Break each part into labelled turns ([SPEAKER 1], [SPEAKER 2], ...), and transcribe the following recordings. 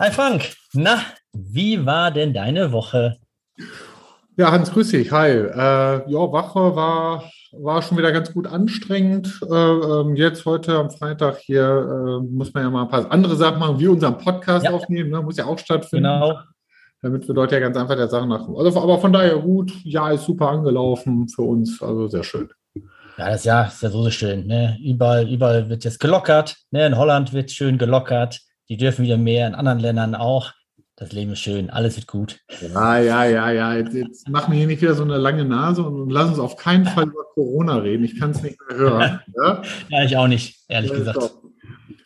[SPEAKER 1] Hi Frank, na, wie war denn deine Woche?
[SPEAKER 2] Ja, Hans, grüß dich. Hi. Äh, ja, Woche war, war schon wieder ganz gut anstrengend. Äh, ähm, jetzt heute am Freitag hier äh, muss man ja mal ein paar andere Sachen machen, wie unseren Podcast
[SPEAKER 1] Ja.
[SPEAKER 2] aufnehmen. Ne? Muss ja auch stattfinden.
[SPEAKER 1] Genau.
[SPEAKER 2] Damit wir dort ja ganz einfach der Sache nach. Also, aber von daher gut. Ja, ist super angelaufen für uns. Also sehr schön.
[SPEAKER 1] Ja, das Jahr ist ja so schön. Ne? Überall, überall wird jetzt gelockert. Ne? In Holland wird schön gelockert. Die dürfen wieder mehr, in anderen Ländern auch. Das Leben ist schön, alles wird gut.
[SPEAKER 2] Ja, ja, ja, ja. Jetzt, jetzt machen wir hier nicht wieder so eine lange Nase und lass uns auf keinen Fall über Corona reden. Ich kann es nicht mehr hören. Ja?
[SPEAKER 1] Ja, ich auch nicht, ehrlich
[SPEAKER 2] Ja,
[SPEAKER 1] gesagt.
[SPEAKER 2] doch.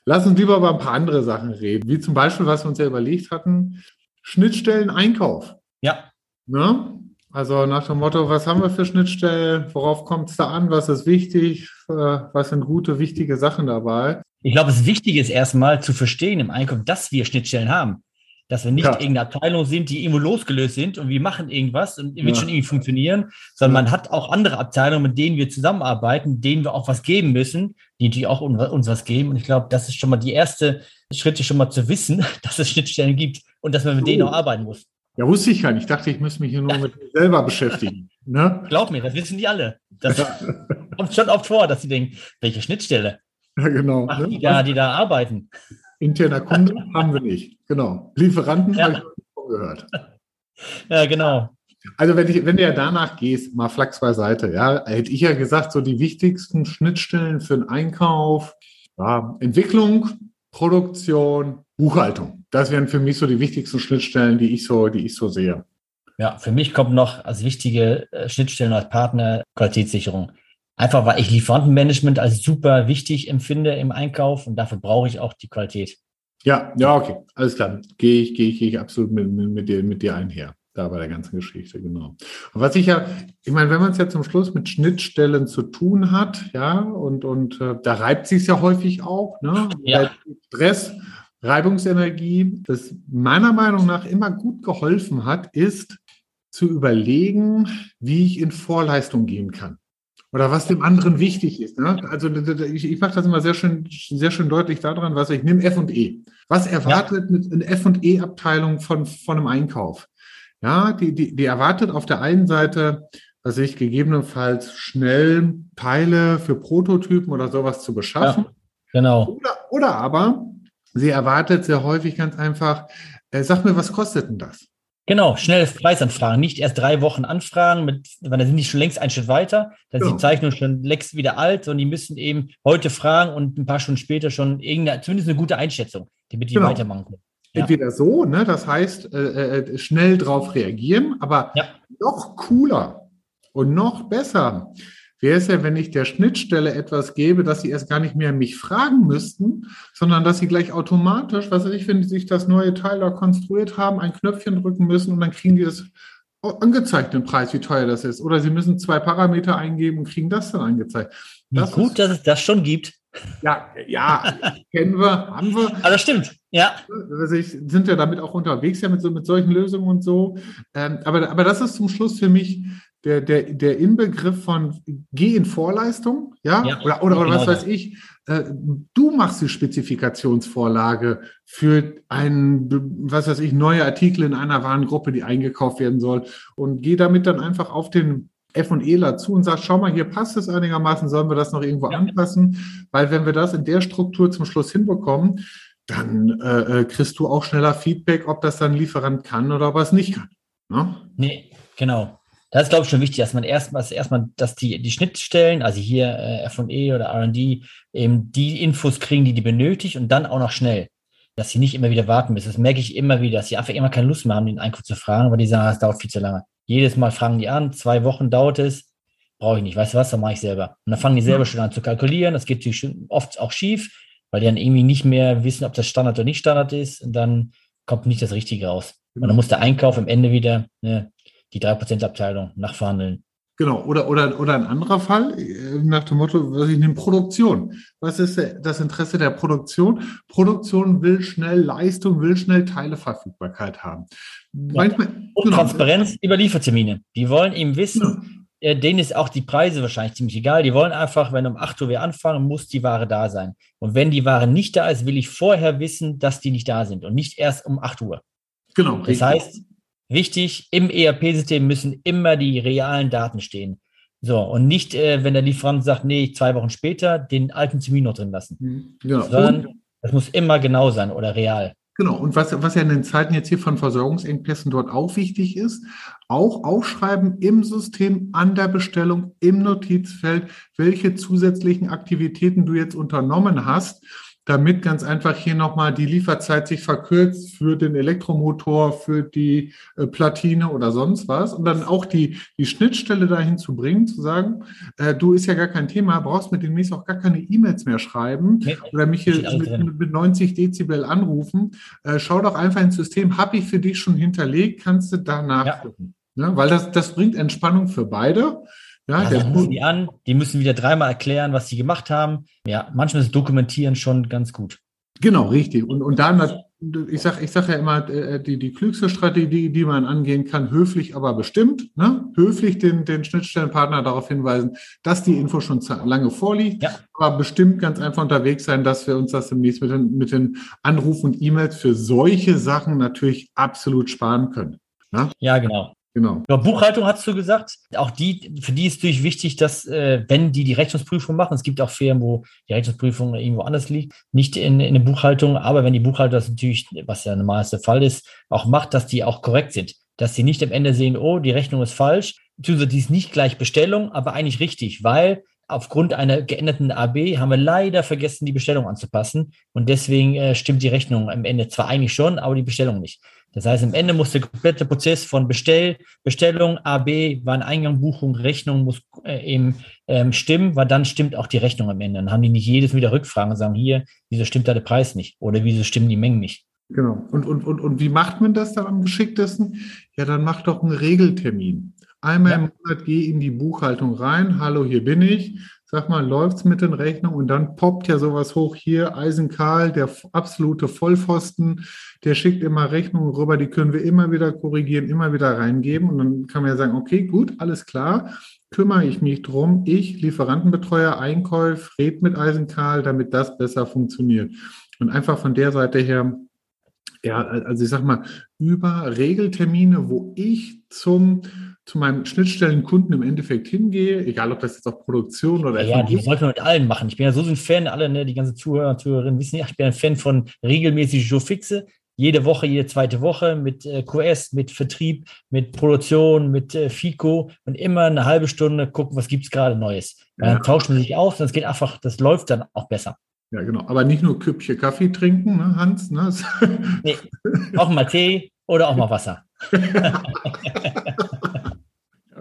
[SPEAKER 2] Lass uns lieber über ein paar andere Sachen reden, wie zum Beispiel, was wir uns ja überlegt hatten, Schnittstellen Einkauf.
[SPEAKER 1] Ja,
[SPEAKER 2] Ne? Also nach dem Motto, was haben wir für Schnittstellen, worauf kommt es da an, was ist wichtig, äh, was sind gute, wichtige Sachen dabei.
[SPEAKER 1] ich glaube, das Wichtige ist erstmal zu verstehen im Einkauf, dass wir Schnittstellen haben. Dass wir nicht
[SPEAKER 2] Ja.
[SPEAKER 1] irgendeine Abteilung sind, die irgendwo losgelöst sind und wir machen irgendwas und wird
[SPEAKER 2] Ja.
[SPEAKER 1] schon irgendwie funktionieren, sondern man hat auch andere Abteilungen, mit denen wir zusammenarbeiten, denen wir auch was geben müssen, die natürlich auch un- uns was geben. Und ich glaube, das ist schon mal die erste Schritte, schon mal zu wissen, dass es Schnittstellen gibt und dass man mit denen auch arbeiten muss.
[SPEAKER 2] Ja, wusste ich gar nicht. Ich dachte, ich müsste mich hier nur mit mir selber beschäftigen. Ne?
[SPEAKER 1] Glaub mir, das wissen die alle. Das kommt schon oft vor, dass sie denken, welche Schnittstelle
[SPEAKER 2] Ja, genau.
[SPEAKER 1] die
[SPEAKER 2] Ne?
[SPEAKER 1] da, die da arbeiten?
[SPEAKER 2] Interner Kunde haben wir nicht. Genau. Lieferanten
[SPEAKER 1] Ja.
[SPEAKER 2] habe ich von gehört.
[SPEAKER 1] Ja, genau.
[SPEAKER 2] Also wenn, ich, wenn du ja danach gehst, mal Flachs beiseite, ja, hätte ich ja gesagt, so die wichtigsten Schnittstellen für den Einkauf, ja, Entwicklung, Produktion, Buchhaltung. Das wären für mich so die wichtigsten Schnittstellen, die ich so, die ich so sehe.
[SPEAKER 1] Ja, für mich kommt noch als wichtige äh, Schnittstellen als Partner Qualitätssicherung. Einfach weil ich Lieferantenmanagement als super wichtig empfinde im Einkauf und dafür brauche ich auch die Qualität.
[SPEAKER 2] Ja, ja, okay, alles klar. Gehe ich, gehe ich, gehe ich absolut mit, mit, dir, mit dir einher. Da bei der ganzen Geschichte, genau. Und was ich ja, ich meine, wenn man es ja zum Schluss mit Schnittstellen zu tun hat, ja, und, und äh, da reibt sich ja häufig auch, ne?
[SPEAKER 1] Ja.
[SPEAKER 2] Stress, Reibungsenergie, das meiner Meinung nach immer gut geholfen hat, ist zu überlegen, wie ich in Vorleistung gehen kann. Oder was dem anderen wichtig ist. Ne? Also ich, ich mache das immer sehr schön, sehr schön deutlich daran, was ich nehme F&E. Was erwartet mit einer F&E-Abteilung von, von einem Einkauf? Ja, die, die, die erwartet auf der einen Seite, dass ich gegebenenfalls schnell Teile für Prototypen oder sowas zu beschaffen.
[SPEAKER 1] Genau.
[SPEAKER 2] Oder, oder aber sie erwartet sehr häufig ganz einfach, äh, sag mir, was kostet denn das?
[SPEAKER 1] Genau, schnelle Preisanfragen. Nicht erst drei Wochen anfragen, mit, weil da sind die schon längst einen Schritt weiter. Da ist
[SPEAKER 2] Genau.
[SPEAKER 1] die Zeichnung schon längst wieder alt und die müssen eben heute fragen und ein paar Stunden später schon irgendeine, zumindest eine gute Einschätzung, damit die
[SPEAKER 2] Genau.
[SPEAKER 1] weitermachen können. Ja.
[SPEAKER 2] Entweder so, ne, das heißt, äh, äh, schnell drauf reagieren, aber
[SPEAKER 1] Ja.
[SPEAKER 2] noch cooler und noch besser wäre es ja, wenn ich der Schnittstelle etwas gebe, dass sie erst gar nicht mehr mich fragen müssten, sondern dass sie gleich automatisch, was weiß ich, wenn sie sich das neue Teil da konstruiert haben, ein Knöpfchen drücken müssen und dann kriegen die das angezeigt, den Preis, wie teuer das ist. Oder sie müssen zwei Parameter eingeben und kriegen das dann angezeigt. Das
[SPEAKER 1] gut,
[SPEAKER 2] ist-
[SPEAKER 1] dass es das schon gibt.
[SPEAKER 2] Ja, ja, kennen wir, haben wir.
[SPEAKER 1] Aber das stimmt. Ja,
[SPEAKER 2] Also ich, sind ja damit auch unterwegs, ja mit, so, mit solchen Lösungen und so. Ähm, aber, aber das ist zum Schluss für mich der, der, der Inbegriff von geh in Vorleistung, ja,
[SPEAKER 1] Ja,
[SPEAKER 2] oder, oder, oder
[SPEAKER 1] genau
[SPEAKER 2] was weiß ich, äh, du machst die Spezifikationsvorlage für ein, was weiß ich, neue Artikel in einer Warengruppe, die eingekauft werden soll und geh damit dann einfach auf den F&Eler zu und sagt, schau mal, hier passt es einigermaßen, sollen wir das noch irgendwo
[SPEAKER 1] Ja.
[SPEAKER 2] anpassen? Weil wenn wir das in der Struktur zum Schluss hinbekommen, dann äh, äh, kriegst du auch schneller Feedback, ob das dann Lieferant kann oder ob er es nicht kann. Ne?
[SPEAKER 1] nee, genau. Das ist, glaube ich, schon wichtig, dass man erstmal, erstmal, dass die, die Schnittstellen, also hier äh, F&E oder R&D, eben die Infos kriegen, die die benötigt und dann auch noch schnell. Dass sie nicht immer wieder warten müssen. Das merke ich immer wieder, dass sie einfach immer keine Lust mehr haben, den Einkauf zu fragen, weil die sagen, es dauert viel zu lange. Jedes Mal fragen die an, zwei Wochen dauert es, brauche ich nicht. Weißt du was, dann mache ich selber. Und dann fangen die selber schon an zu kalkulieren. Das geht natürlich oft auch schief, weil die dann irgendwie nicht mehr wissen, ob das Standard oder nicht Standard ist. Und dann kommt nicht das Richtige raus. Und dann muss der Einkauf am Ende wieder ne, die 3%-Abteilung nachverhandeln.
[SPEAKER 2] Genau, oder, oder, oder ein anderer Fall, äh, nach dem Motto, was ich nehme, Produktion. Was ist das Interesse der Produktion? Produktion will schnell Leistung, will schnell Teileverfügbarkeit haben. Manchmal,
[SPEAKER 1] Und Transparenz über Liefertermine. Die wollen eben wissen, äh, denen ist auch die Preise wahrscheinlich ziemlich egal. Die wollen einfach, wenn um 8 Uhr wir anfangen, muss die Ware da sein. Und wenn die Ware nicht da ist, will ich vorher wissen, dass die nicht da sind und nicht erst um 8 Uhr.
[SPEAKER 2] Genau.
[SPEAKER 1] Das heißt, wichtig, im ERP-System müssen immer die realen Daten stehen. So, und nicht, äh, wenn der Lieferant sagt, nee, zwei Wochen später, den alten Termin noch drin lassen.
[SPEAKER 2] Mhm. Genau.
[SPEAKER 1] Sondern das muss immer genau sein oder real.
[SPEAKER 2] Genau, und was, was ja in den Zeiten jetzt hier von Versorgungsengpässen dort auch wichtig ist, auch aufschreiben im System an der Bestellung im Notizfeld, welche zusätzlichen Aktivitäten du jetzt unternommen hast, damit ganz einfach hier nochmal die Lieferzeit sich verkürzt für den Elektromotor, für die äh, Platine oder sonst was. Und dann auch die, die Schnittstelle dahin zu bringen, zu sagen, äh, du ist ja gar kein Thema, brauchst mir demnächst auch gar keine E-Mails mehr schreiben nee, oder mich hier mit, mit, 90 Dezibel anrufen. Äh, schau doch einfach ins System, habe ich für dich schon hinterlegt, kannst du da nachgucken. Ja. Ne? Weil das, das bringt Entspannung für beide.
[SPEAKER 1] Ja, dann rufen die an, die müssen wieder dreimal erklären, was sie gemacht haben. Ja, manchmal ist Dokumentieren schon ganz gut.
[SPEAKER 2] Genau, richtig. Und, und dann, ich sage ich sag ja immer, äh, die, die klügste Strategie, die man angehen kann, höflich, aber bestimmt. Ne? Höflich den, den Schnittstellenpartner darauf hinweisen, dass die Info schon lange vorliegt, ja. aber bestimmt ganz einfach unterwegs sein, dass wir uns das demnächst mit den, mit den Anrufen und E-Mails für solche Sachen natürlich absolut sparen können.
[SPEAKER 1] Ne? Ja, genau. Genau. Ja, Buchhaltung hast du gesagt. Auch die, für die ist natürlich wichtig, dass, äh, wenn die die Rechnungsprüfung machen, es gibt auch Firmen, wo die Rechnungsprüfung irgendwo anders liegt, nicht in, in der Buchhaltung, aber wenn die Buchhaltung das natürlich, was ja normalerweise der Fall ist, auch macht, dass die auch korrekt sind. Dass sie nicht am Ende sehen, oh, die Rechnung ist falsch, beziehungsweise die ist nicht gleich Bestellung, aber eigentlich richtig, weil aufgrund einer geänderten AB haben wir leider vergessen, die Bestellung anzupassen. Und deswegen äh, stimmt die Rechnung am Ende zwar eigentlich schon, aber die Bestellung nicht. Das heißt, am Ende muss der komplette Prozess von Bestell, Bestellung, AB, Wareneingang, Buchung, Rechnung muss äh, eben ähm, stimmen, weil dann stimmt auch die Rechnung am Ende. Dann haben die nicht jedes wieder Rückfragen und sagen, hier, wieso stimmt da der Preis nicht? Oder wieso stimmen die Mengen nicht?
[SPEAKER 2] Genau. Und, und, und, und wie macht man das dann am geschicktesten? Ja, dann macht doch einen Regeltermin. Einmal ja. im Monat geh in die Buchhaltung rein. Hallo, hier bin ich sag mal, läuft's mit den Rechnungen? Und dann poppt ja sowas hoch hier, Eisenkarl, der absolute Vollpfosten, der schickt immer Rechnungen rüber, die können wir immer wieder korrigieren, immer wieder reingeben. Und dann kann man ja sagen, okay, gut, alles klar, kümmere ich mich drum, ich, Lieferantenbetreuer, Einkäuf, red mit Eisenkarl, damit das besser funktioniert. Und einfach von der Seite her, ja, also ich sag mal, über Regeltermine, wo ich zum zu meinem Schnittstellenkunden im Endeffekt hingehe, egal ob das jetzt auch Produktion oder
[SPEAKER 1] Ja, ja die sollte man mit allen machen. Ich bin ja so ein Fan, alle, ne, die ganze Zuhörer und Zuhörerinnen wissen ja, ich bin ein Fan von regelmäßig Joe Fixe. Jede Woche, jede zweite Woche mit äh, QS, mit Vertrieb, mit Produktion, mit äh, FICO und immer eine halbe Stunde gucken, was gibt es gerade Neues. Ja. Dann tauscht man sich aus und es geht einfach, das läuft dann auch besser.
[SPEAKER 2] Ja, genau. Aber nicht nur Küppchen Kaffee trinken, ne, Hans? Ne?
[SPEAKER 1] nee, auch mal Tee oder auch mal Wasser.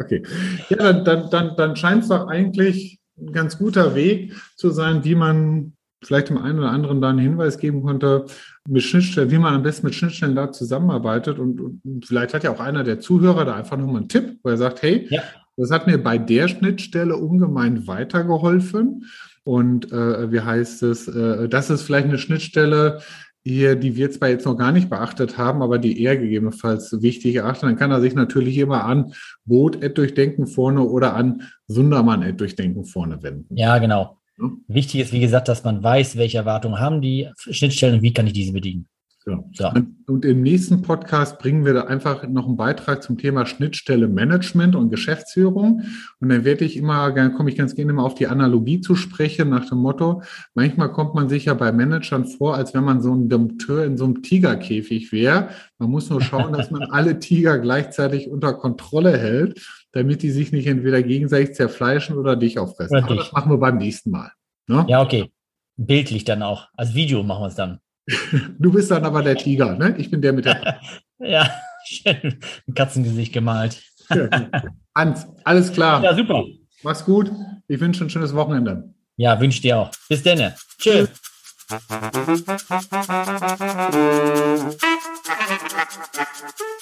[SPEAKER 2] Okay. Ja, dann, dann, dann, dann scheint es doch eigentlich ein ganz guter Weg zu sein, wie man vielleicht dem einen oder anderen da einen Hinweis geben konnte, mit Schnittstellen, wie man am besten mit Schnittstellen da zusammenarbeitet. Und, und vielleicht hat ja auch einer der Zuhörer da einfach nochmal einen Tipp, wo er sagt, hey, ja. das hat mir bei der Schnittstelle ungemein weitergeholfen. Und äh, wie heißt es, äh, das ist vielleicht eine Schnittstelle, hier, die wir zwar jetzt noch gar nicht beachtet haben, aber die er gegebenenfalls wichtig erachten, dann kann er sich natürlich immer an Boot durchdenken vorne oder an Sundermann durchdenken vorne wenden.
[SPEAKER 1] Ja, genau. Ja. Wichtig ist, wie gesagt, dass man weiß, welche Erwartungen haben die Schnittstellen und wie kann ich diese bedienen.
[SPEAKER 2] Genau. Ja. Und im nächsten Podcast bringen wir da einfach noch einen Beitrag zum Thema Schnittstelle Management und Geschäftsführung. Und dann werde ich immer, komme ich ganz gerne mal auf die Analogie zu sprechen, nach dem Motto, manchmal kommt man sich ja bei Managern vor, als wenn man so ein Dompteur in so einem Tigerkäfig wäre. Man muss nur schauen, dass man alle Tiger gleichzeitig unter Kontrolle hält, damit die sich nicht entweder gegenseitig zerfleischen oder dich auffressen.
[SPEAKER 1] Aber das machen wir beim nächsten Mal. Ne? Ja, okay. Bildlich dann auch. Als Video machen wir es dann.
[SPEAKER 2] Du bist dann aber der Tiger, ne? Ich bin der mit der.
[SPEAKER 1] ja, schön. Ein Katzengesicht gemalt.
[SPEAKER 2] Hans, alles klar.
[SPEAKER 1] Ja, super.
[SPEAKER 2] Mach's gut. Ich wünsche ein schönes Wochenende.
[SPEAKER 1] Ja, wünsche dir auch. Bis dann. Tschüss. Tschüss.